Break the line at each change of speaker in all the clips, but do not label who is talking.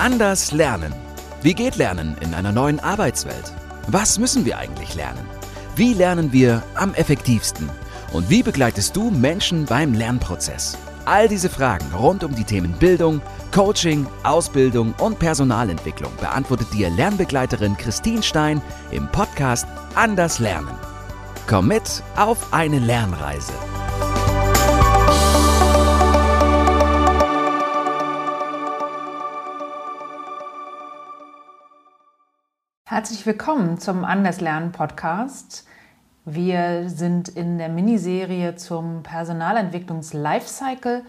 Anders lernen. Wie geht Lernen in einer neuen Arbeitswelt? Was müssen wir eigentlich lernen? Wie lernen wir am effektivsten? Und wie begleitest du Menschen beim Lernprozess? All diese Fragen rund um die Themen Bildung, Coaching, Ausbildung und Personalentwicklung beantwortet dir Lernbegleiterin Christine Stein im Podcast Anders Lernen. Komm mit auf eine Lernreise.
Herzlich willkommen zum Anders Lernen Podcast. Wir sind in der Miniserie zum Personalentwicklungs-Lifecycle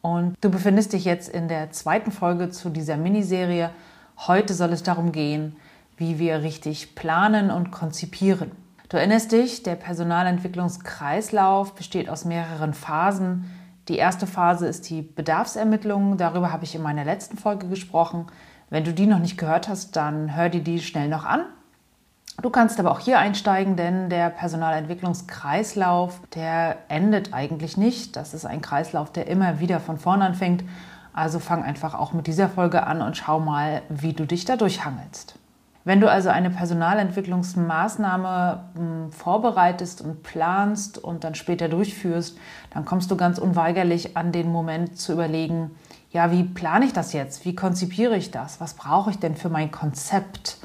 und du befindest dich jetzt in der zweiten Folge zu dieser Miniserie. Heute soll es darum gehen, wie wir richtig planen und konzipieren. Du erinnerst dich, der Personalentwicklungskreislauf besteht aus mehreren Phasen. Die erste Phase ist die Bedarfsermittlung. Darüber habe ich in meiner letzten Folge gesprochen. Wenn du die noch nicht gehört hast, dann hör dir die schnell noch an. Du kannst aber auch hier einsteigen, denn der Personalentwicklungskreislauf, der endet eigentlich nicht. Das ist ein Kreislauf, der immer wieder von vorn anfängt. Also fang einfach auch mit dieser Folge an und schau mal, wie du dich da durchhangelst. Wenn du also eine Personalentwicklungsmaßnahme hm, vorbereitest und planst und dann später durchführst, dann kommst du ganz unweigerlich an den Moment zu überlegen, ja, wie plane ich das jetzt? Wie konzipiere ich das? Was brauche ich denn für mein Konzept?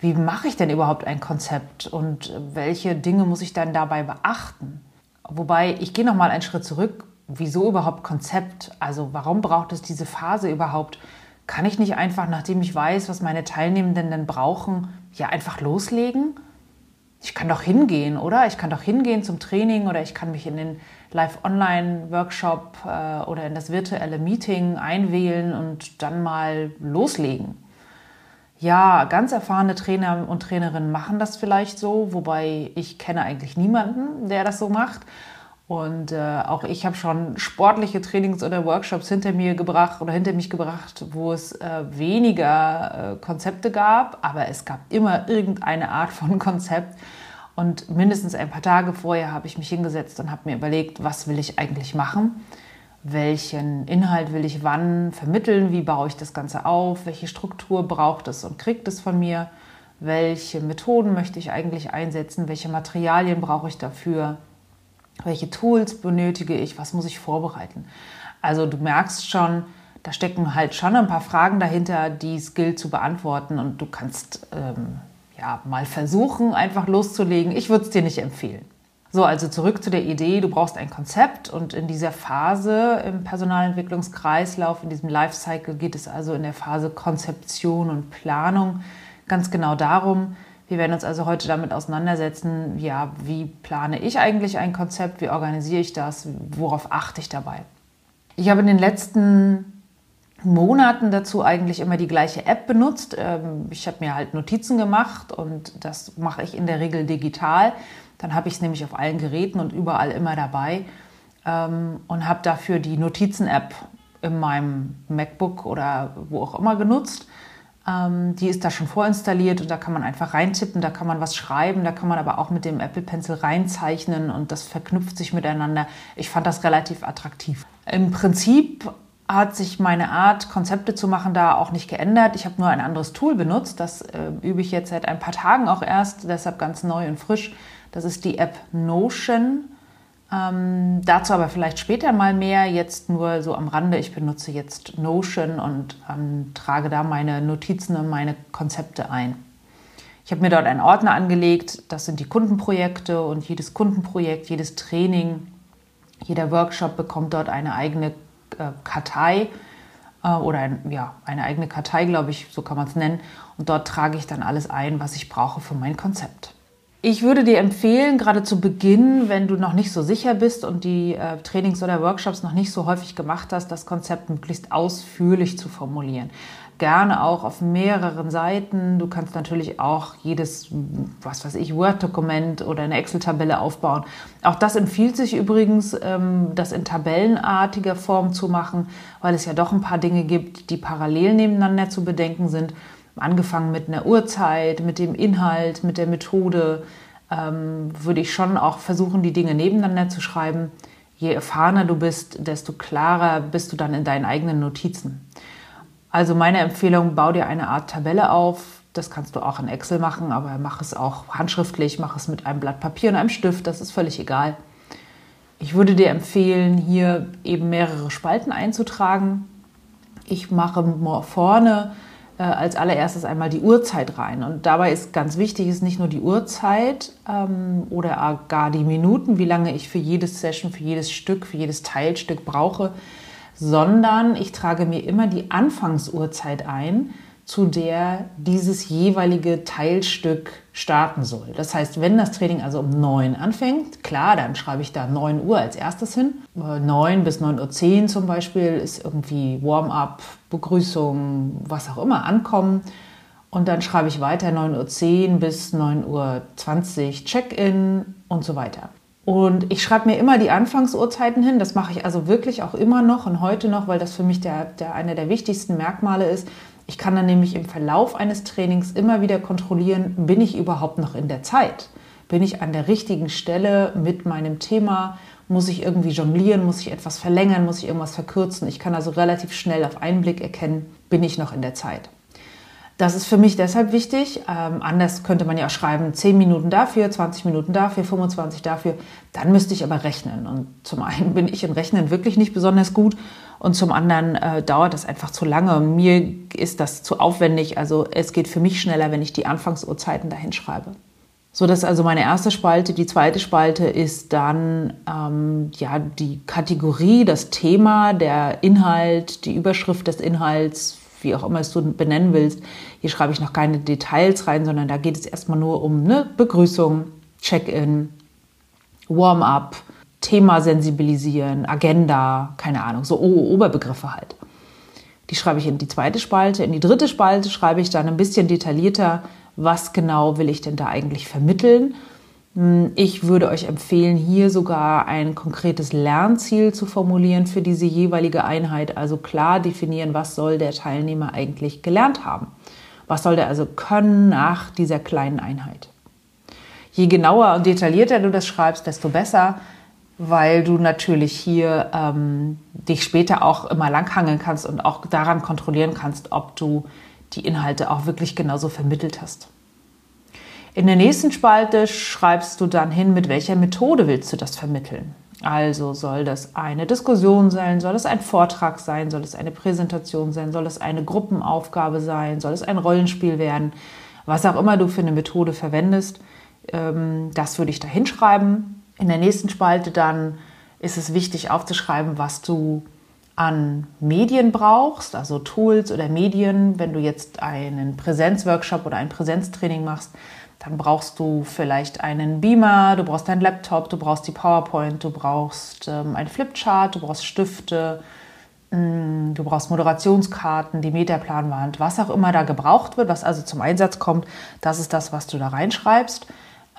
Wie mache ich denn überhaupt ein Konzept und welche Dinge muss ich dann dabei beachten? Wobei ich gehe noch mal einen Schritt zurück. Wieso überhaupt Konzept? Also warum braucht es diese Phase überhaupt? Kann ich nicht einfach, nachdem ich weiß, was meine Teilnehmenden denn brauchen, ja einfach loslegen? Ich kann doch hingehen, oder? Ich kann doch hingehen zum Training oder ich kann mich in den Live-Online-Workshop äh, oder in das virtuelle Meeting einwählen und dann mal loslegen. Ja, ganz erfahrene Trainer und Trainerinnen machen das vielleicht so, wobei ich kenne eigentlich niemanden, der das so macht. Und äh, auch ich habe schon sportliche Trainings oder Workshops hinter mir gebracht oder hinter mich gebracht, wo es äh, weniger äh, Konzepte gab, aber es gab immer irgendeine Art von Konzept. Und mindestens ein paar Tage vorher habe ich mich hingesetzt und habe mir überlegt, was will ich eigentlich machen? Welchen Inhalt will ich wann vermitteln? Wie baue ich das Ganze auf? Welche Struktur braucht es und kriegt es von mir? Welche Methoden möchte ich eigentlich einsetzen? Welche Materialien brauche ich dafür? Welche Tools benötige ich? Was muss ich vorbereiten? Also du merkst schon, da stecken halt schon ein paar Fragen dahinter, die es gilt zu beantworten und du kannst ähm, ja, mal versuchen, einfach loszulegen. Ich würde es dir nicht empfehlen. So, also zurück zu der Idee, du brauchst ein Konzept und in dieser Phase im Personalentwicklungskreislauf, in diesem Lifecycle geht es also in der Phase Konzeption und Planung ganz genau darum. Wir werden uns also heute damit auseinandersetzen, ja, wie plane ich eigentlich ein Konzept, wie organisiere ich das, worauf achte ich dabei. Ich habe in den letzten Monaten dazu eigentlich immer die gleiche App benutzt. Ähm, ich habe mir halt Notizen gemacht und das mache ich in der Regel digital. Dann habe ich es nämlich auf allen Geräten und überall immer dabei ähm, und habe dafür die Notizen-App in meinem MacBook oder wo auch immer genutzt. Ähm, die ist da schon vorinstalliert und da kann man einfach reintippen, da kann man was schreiben, da kann man aber auch mit dem Apple Pencil reinzeichnen und das verknüpft sich miteinander. Ich fand das relativ attraktiv. Im Prinzip hat sich meine Art, Konzepte zu machen, da auch nicht geändert. Ich habe nur ein anderes Tool benutzt. Das äh, übe ich jetzt seit ein paar Tagen auch erst, deshalb ganz neu und frisch. Das ist die App Notion. Ähm, dazu aber vielleicht später mal mehr. Jetzt nur so am Rande. Ich benutze jetzt Notion und ähm, trage da meine Notizen und meine Konzepte ein. Ich habe mir dort einen Ordner angelegt. Das sind die Kundenprojekte und jedes Kundenprojekt, jedes Training, jeder Workshop bekommt dort eine eigene Kartei äh, oder ein, ja, eine eigene Kartei, glaube ich, so kann man es nennen. Und dort trage ich dann alles ein, was ich brauche für mein Konzept. Ich würde dir empfehlen, gerade zu Beginn, wenn du noch nicht so sicher bist und die äh, Trainings oder Workshops noch nicht so häufig gemacht hast, das Konzept möglichst ausführlich zu formulieren gerne auch auf mehreren Seiten. Du kannst natürlich auch jedes, was weiß ich, Word-Dokument oder eine Excel-Tabelle aufbauen. Auch das empfiehlt sich übrigens, ähm, das in tabellenartiger Form zu machen, weil es ja doch ein paar Dinge gibt, die parallel nebeneinander zu bedenken sind. Angefangen mit einer Uhrzeit, mit dem Inhalt, mit der Methode, ähm, würde ich schon auch versuchen, die Dinge nebeneinander zu schreiben. Je erfahrener du bist, desto klarer bist du dann in deinen eigenen Notizen. Also meine Empfehlung, bau dir eine Art Tabelle auf. Das kannst du auch in Excel machen, aber mach es auch handschriftlich, mach es mit einem Blatt Papier und einem Stift, das ist völlig egal. Ich würde dir empfehlen, hier eben mehrere Spalten einzutragen. Ich mache vorne äh, als allererstes einmal die Uhrzeit rein. Und dabei ist ganz wichtig, ist nicht nur die Uhrzeit ähm, oder gar die Minuten, wie lange ich für jedes Session, für jedes Stück, für jedes Teilstück brauche, sondern ich trage mir immer die Anfangsuhrzeit ein, zu der dieses jeweilige Teilstück starten soll. Das heißt, wenn das Training also um 9 anfängt, klar, dann schreibe ich da 9 Uhr als erstes hin. 9 bis 9.10 Uhr zum Beispiel ist irgendwie Warm-up, Begrüßung, was auch immer, ankommen. Und dann schreibe ich weiter 9.10 Uhr bis 9.20 Uhr Check-in und so weiter. Und ich schreibe mir immer die Anfangsuhrzeiten hin. Das mache ich also wirklich auch immer noch und heute noch, weil das für mich der, der, einer der wichtigsten Merkmale ist. Ich kann dann nämlich im Verlauf eines Trainings immer wieder kontrollieren, bin ich überhaupt noch in der Zeit? Bin ich an der richtigen Stelle mit meinem Thema? Muss ich irgendwie jonglieren? Muss ich etwas verlängern? Muss ich irgendwas verkürzen? Ich kann also relativ schnell auf einen Blick erkennen, bin ich noch in der Zeit. Das ist für mich deshalb wichtig. Ähm, anders könnte man ja auch schreiben, 10 Minuten dafür, 20 Minuten dafür, 25 dafür. Dann müsste ich aber rechnen. Und zum einen bin ich in Rechnen wirklich nicht besonders gut und zum anderen äh, dauert das einfach zu lange. Mir ist das zu aufwendig. Also es geht für mich schneller, wenn ich die Anfangsuhrzeiten dahin schreibe. So, das ist also meine erste Spalte. Die zweite Spalte ist dann ähm, ja die Kategorie, das Thema, der Inhalt, die Überschrift des Inhalts, wie auch immer es du benennen willst. Hier schreibe ich noch keine Details rein, sondern da geht es erstmal nur um eine Begrüßung, Check-in, Warm-up, Thema sensibilisieren, Agenda, keine Ahnung, so Oberbegriffe halt. Die schreibe ich in die zweite Spalte. In die dritte Spalte schreibe ich dann ein bisschen detaillierter, was genau will ich denn da eigentlich vermitteln ich würde euch empfehlen, hier sogar ein konkretes Lernziel zu formulieren für diese jeweilige Einheit. Also klar definieren, was soll der Teilnehmer eigentlich gelernt haben. Was soll der also können nach dieser kleinen Einheit. Je genauer und detaillierter du das schreibst, desto besser, weil du natürlich hier ähm, dich später auch immer langhangeln kannst und auch daran kontrollieren kannst, ob du die Inhalte auch wirklich genauso vermittelt hast. In der nächsten Spalte schreibst du dann hin, mit welcher Methode willst du das vermitteln. Also soll das eine Diskussion sein, soll es ein Vortrag sein, soll es eine Präsentation sein, soll es eine Gruppenaufgabe sein, soll es ein Rollenspiel werden, was auch immer du für eine Methode verwendest, ähm, das würde ich da hinschreiben. In der nächsten Spalte dann ist es wichtig aufzuschreiben, was du an Medien brauchst, also Tools oder Medien, wenn du jetzt einen Präsenzworkshop oder ein Präsenztraining machst, dann brauchst du vielleicht einen Beamer, du brauchst deinen Laptop, du brauchst die PowerPoint, du brauchst ähm, ein Flipchart, du brauchst Stifte, mh, mm, du brauchst Moderationskarten, die Metaplanwand, was auch immer da gebraucht wird, was also zum Einsatz kommt, das ist das, was du da reinschreibst.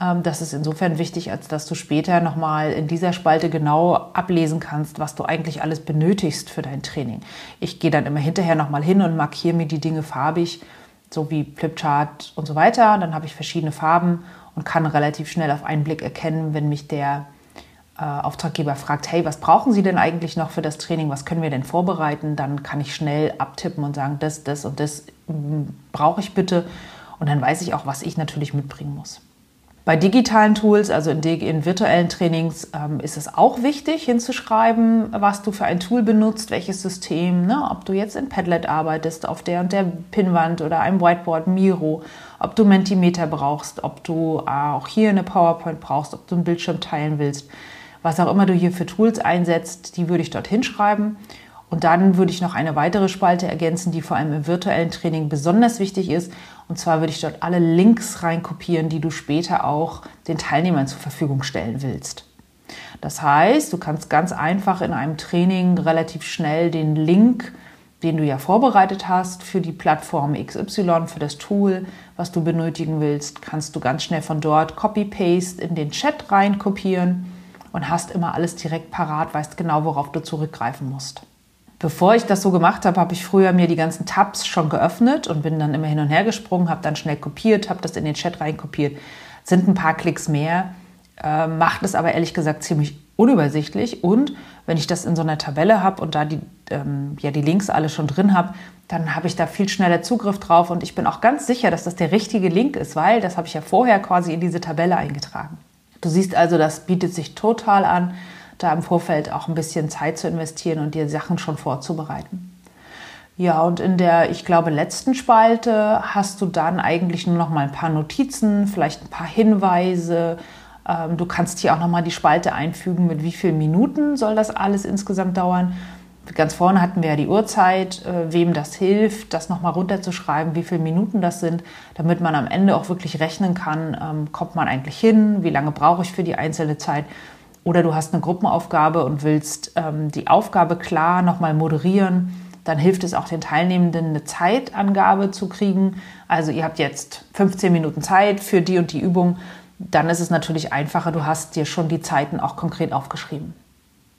Ähm, das ist insofern wichtig, als dass du später nochmal in dieser Spalte genau ablesen kannst, was du eigentlich alles benötigst für dein Training. Ich gehe dann immer hinterher nochmal hin und markiere mir die Dinge farbig so wie Flipchart und so weiter. Dann habe ich verschiedene Farben und kann relativ schnell auf einen Blick erkennen, wenn mich der äh, Auftraggeber fragt, hey, was brauchen Sie denn eigentlich noch für das Training? Was können wir denn vorbereiten? Dann kann ich schnell abtippen und sagen, das, das und das mm, brauche ich bitte. Und dann weiß ich auch, was ich natürlich mitbringen muss. Bei digitalen Tools, also in, in virtuellen Trainings, ähm, ist es auch wichtig hinzuschreiben, was du für ein Tool benutzt, welches System, ne? ob du jetzt in Padlet arbeitest, auf der und der Pinnwand oder einem Whiteboard, Miro, ob du Mentimeter brauchst, ob du äh, auch hier eine PowerPoint brauchst, ob du einen Bildschirm teilen willst. Was auch immer du hier für Tools einsetzt, die würde ich dort hinschreiben. Und dann würde ich noch eine weitere Spalte ergänzen, die vor allem im virtuellen Training besonders wichtig ist. Und zwar würde ich dort alle Links reinkopieren, die du später auch den Teilnehmern zur Verfügung stellen willst. Das heißt, du kannst ganz einfach in einem Training relativ schnell den Link, den du ja vorbereitet hast für die Plattform XY, für das Tool, was du benötigen willst, kannst du ganz schnell von dort Copy-Paste in den Chat reinkopieren und hast immer alles direkt parat, weißt genau, worauf du zurückgreifen musst. Bevor ich das so gemacht habe, habe ich früher mir die ganzen Tabs schon geöffnet und bin dann immer hin und her gesprungen, habe dann schnell kopiert, habe das in den Chat reinkopiert. Sind ein paar Klicks mehr, äh, macht es aber ehrlich gesagt ziemlich unübersichtlich. Und wenn ich das in so einer Tabelle habe und da die, ähm, ja, die Links alle schon drin habe, dann habe ich da viel schneller Zugriff drauf und ich bin auch ganz sicher, dass das der richtige Link ist, weil das habe ich ja vorher quasi in diese Tabelle eingetragen. Du siehst also, das bietet sich total an, da im Vorfeld auch ein bisschen Zeit zu investieren und dir Sachen schon vorzubereiten. Ja, und in der, ich glaube, letzten Spalte hast du dann eigentlich nur noch mal ein paar Notizen, vielleicht ein paar Hinweise. Ähm, du kannst hier auch noch mal die Spalte einfügen, mit wie vielen Minuten soll das alles insgesamt dauern. Ganz vorne hatten wir ja die Uhrzeit, äh, wem das hilft, das nochmal runterzuschreiben, wie viele Minuten das sind, damit man am Ende auch wirklich rechnen kann, ähm, kommt man eigentlich hin, wie lange brauche ich für die einzelne Zeit. Oder du hast eine Gruppenaufgabe und willst ähm, die Aufgabe klar nochmal moderieren dann hilft es auch den Teilnehmenden, eine Zeitangabe zu kriegen. Also ihr habt jetzt 15 Minuten Zeit für die und die Übung. Dann ist es natürlich einfacher, du hast dir schon die Zeiten auch konkret aufgeschrieben.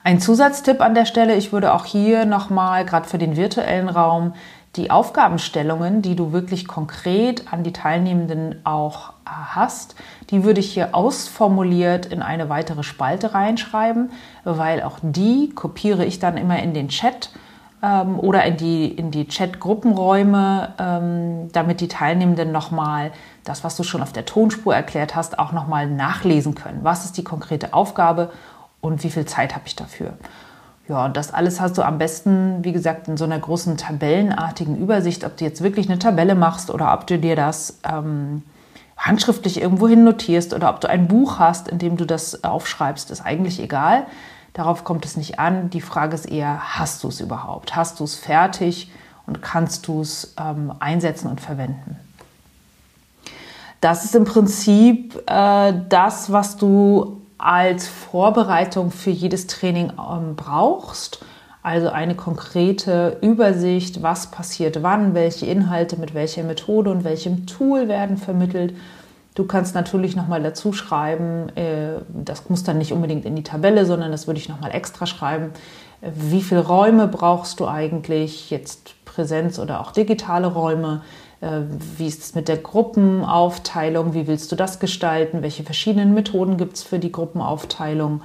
Ein Zusatztipp an der Stelle, ich würde auch hier nochmal, gerade für den virtuellen Raum, die Aufgabenstellungen, die du wirklich konkret an die Teilnehmenden auch hast, die würde ich hier ausformuliert in eine weitere Spalte reinschreiben, weil auch die kopiere ich dann immer in den Chat ähm, oder in die, in die Chat-Gruppenräume, ähm, damit die Teilnehmenden nochmal das, was du schon auf der Tonspur erklärt hast, auch nochmal nachlesen können. Was ist die konkrete Aufgabe und wie viel Zeit habe ich dafür? Ja, und das alles hast du am besten, wie gesagt, in so einer großen tabellenartigen Übersicht, ob du jetzt wirklich eine Tabelle machst oder ob du dir das ähm, handschriftlich irgendwohin notierst oder ob du ein Buch hast, in dem du das aufschreibst, ist eigentlich egal. Darauf kommt es nicht an. Die Frage ist eher, hast du es überhaupt? Hast du es fertig und kannst du es ähm, einsetzen und verwenden? Das ist im Prinzip äh, das, was du als Vorbereitung für jedes Training ähm, brauchst. Also eine konkrete Übersicht, was passiert wann, welche Inhalte mit welcher Methode und welchem Tool werden vermittelt Du kannst natürlich nochmal dazu schreiben, äh, das muss dann nicht unbedingt in die Tabelle, sondern das würde ich nochmal extra schreiben. Wie viele Räume brauchst du eigentlich, jetzt Präsenz oder auch digitale Räume? Äh, wie ist es mit der Gruppenaufteilung? Wie willst du das gestalten? Welche verschiedenen Methoden gibt es für die Gruppenaufteilung?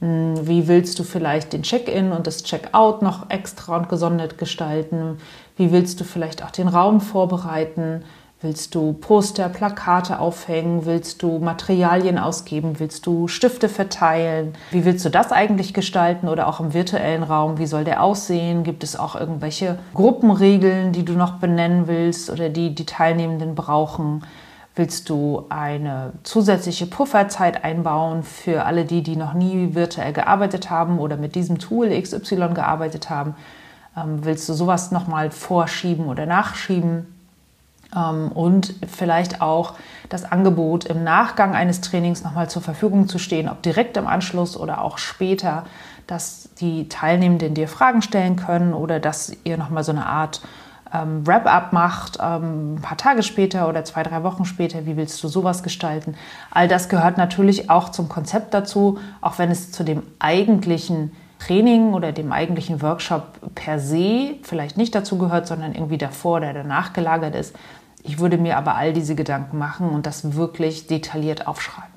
Hm, wie willst du vielleicht den Check-in und das Check-out noch extra und gesondert gestalten? Wie willst du vielleicht auch den Raum vorbereiten? Willst du Poster, Plakate aufhängen? Willst du Materialien ausgeben? Willst du Stifte verteilen? Wie willst du das eigentlich gestalten oder auch im virtuellen Raum? Wie soll der aussehen? Gibt es auch irgendwelche Gruppenregeln, die du noch benennen willst oder die die Teilnehmenden brauchen? Willst du eine zusätzliche Pufferzeit einbauen für alle die, die noch nie virtuell gearbeitet haben oder mit diesem Tool XY gearbeitet haben? Ähm, willst du sowas nochmal vorschieben oder nachschieben? Ähm, und vielleicht auch das Angebot im Nachgang eines Trainings nochmal zur Verfügung zu stehen, ob direkt im Anschluss oder auch später, dass die Teilnehmenden dir Fragen stellen können oder dass ihr nochmal so eine Art ähm, Wrap-up macht, ähm, ein paar Tage später oder zwei, drei Wochen später. Wie willst du sowas gestalten? All das gehört natürlich auch zum Konzept dazu, auch wenn es zu dem eigentlichen Training oder dem eigentlichen Workshop per se vielleicht nicht dazu gehört, sondern irgendwie davor oder danach gelagert ist. Ich würde mir aber all diese Gedanken machen und das wirklich detailliert aufschreiben.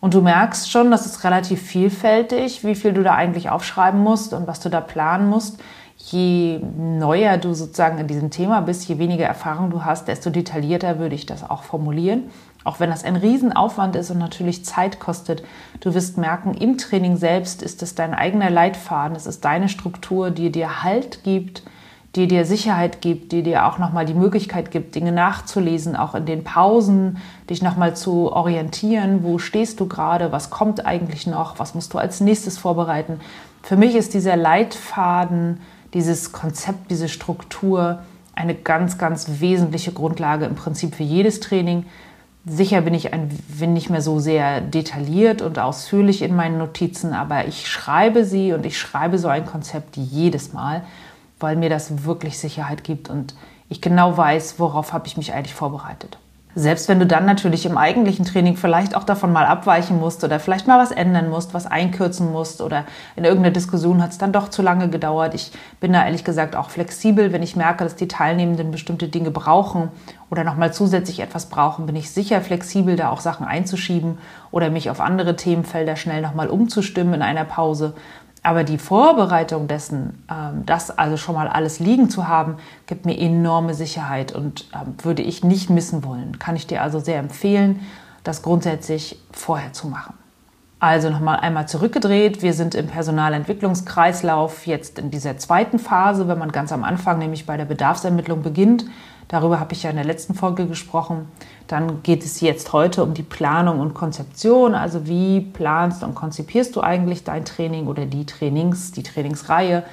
Und du merkst schon, das ist relativ vielfältig, wie viel du da eigentlich aufschreiben musst und was du da planen musst. Je neuer du sozusagen in diesem Thema bist, je weniger Erfahrung du hast, desto detaillierter würde ich das auch formulieren. Auch wenn das ein Riesenaufwand ist und natürlich Zeit kostet, du wirst merken, im Training selbst ist es dein eigener Leitfaden, es ist deine Struktur, die dir Halt gibt, die dir Sicherheit gibt, die dir auch nochmal die Möglichkeit gibt, Dinge nachzulesen, auch in den Pausen, dich nochmal zu orientieren, wo stehst du gerade, was kommt eigentlich noch, was musst du als nächstes vorbereiten. Für mich ist dieser Leitfaden, dieses Konzept, diese Struktur eine ganz, ganz wesentliche Grundlage im Prinzip für jedes Training. Sicher bin ich ein, bin nicht mehr so sehr detailliert und ausführlich in meinen Notizen, aber ich schreibe sie und ich schreibe so ein Konzept jedes Mal weil mir das wirklich Sicherheit gibt und ich genau weiß, worauf habe ich mich eigentlich vorbereitet. Selbst wenn du dann natürlich im eigentlichen Training vielleicht auch davon mal abweichen musst oder vielleicht mal was ändern musst, was einkürzen musst oder in irgendeiner Diskussion hat es dann doch zu lange gedauert. Ich bin da ehrlich gesagt auch flexibel. Wenn ich merke, dass die Teilnehmenden bestimmte Dinge brauchen oder nochmal zusätzlich etwas brauchen, bin ich sicher flexibel, da auch Sachen einzuschieben oder mich auf andere Themenfelder schnell nochmal umzustimmen in einer Pause. Aber die Vorbereitung dessen, ähm, das also schon mal alles liegen zu haben, gibt mir enorme Sicherheit und ähm, würde ich nicht missen wollen. Kann ich dir also sehr empfehlen, das grundsätzlich vorher zu machen. Also nochmal einmal zurückgedreht. Wir sind im Personalentwicklungskreislauf jetzt in dieser zweiten Phase, wenn man ganz am Anfang, nämlich bei der Bedarfsermittlung beginnt. Darüber habe ich ja in der letzten Folge gesprochen. Dann geht es jetzt heute um die Planung und Konzeption. Also wie planst und konzipierst du eigentlich dein Training oder die Trainings, die Trainingsreihe?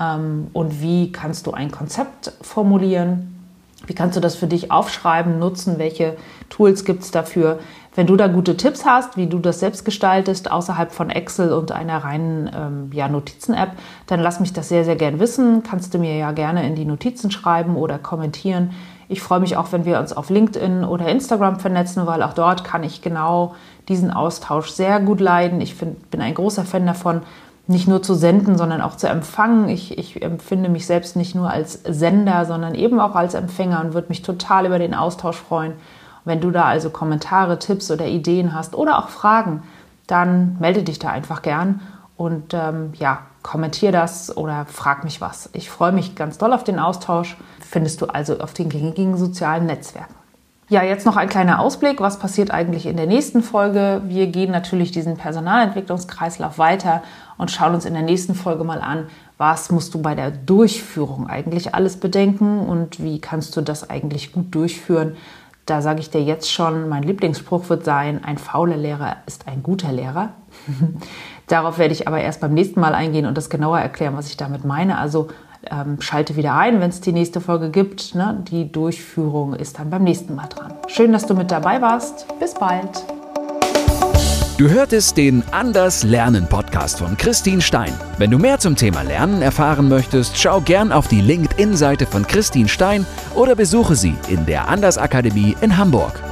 Ähm, und wie kannst du ein Konzept formulieren? Wie kannst du das für dich aufschreiben, nutzen? Welche Tools gibt es dafür? Wenn du da gute Tipps hast, wie du das selbst gestaltest, außerhalb von Excel und einer reinen ähm, ja, Notizen-App, dann lass mich das sehr, sehr gern wissen. Kannst du mir ja gerne in die Notizen schreiben oder kommentieren. Ich freue mich auch, wenn wir uns auf LinkedIn oder Instagram vernetzen, weil auch dort kann ich genau diesen Austausch sehr gut leiden. Ich find, bin ein großer Fan davon, nicht nur zu senden, sondern auch zu empfangen. Ich, ich empfinde mich selbst nicht nur als Sender, sondern eben auch als Empfänger und würde mich total über den Austausch freuen. Wenn du da also Kommentare, Tipps oder Ideen hast oder auch Fragen, dann melde dich da einfach gern und ähm, ja, kommentier das oder frag mich was. Ich freue mich ganz doll auf den Austausch. Findest du also auf den gängigen sozialen Netzwerken. Ja, jetzt noch ein kleiner Ausblick. Was passiert eigentlich in der nächsten Folge? Wir gehen natürlich diesen Personalentwicklungskreislauf weiter und schauen uns in der nächsten Folge mal an, was musst du bei der Durchführung eigentlich alles bedenken und wie kannst du das eigentlich gut durchführen. Da sage ich dir jetzt schon, mein Lieblingsspruch wird sein, ein fauler Lehrer ist ein guter Lehrer. Darauf werde ich aber erst beim nächsten Mal eingehen und das genauer erklären, was ich damit meine. Also ähm, schalte wieder ein, wenn es die nächste Folge gibt. Ne? Die Durchführung ist dann beim nächsten Mal dran. Schön, dass du mit dabei warst. Bis bald.
Du hörtest den Anders Lernen Podcast von Christine Stein. Wenn du mehr zum Thema Lernen erfahren möchtest, schau gern auf die LinkedIn-Seite von Christine Stein oder besuche sie in der Anders Akademie in Hamburg.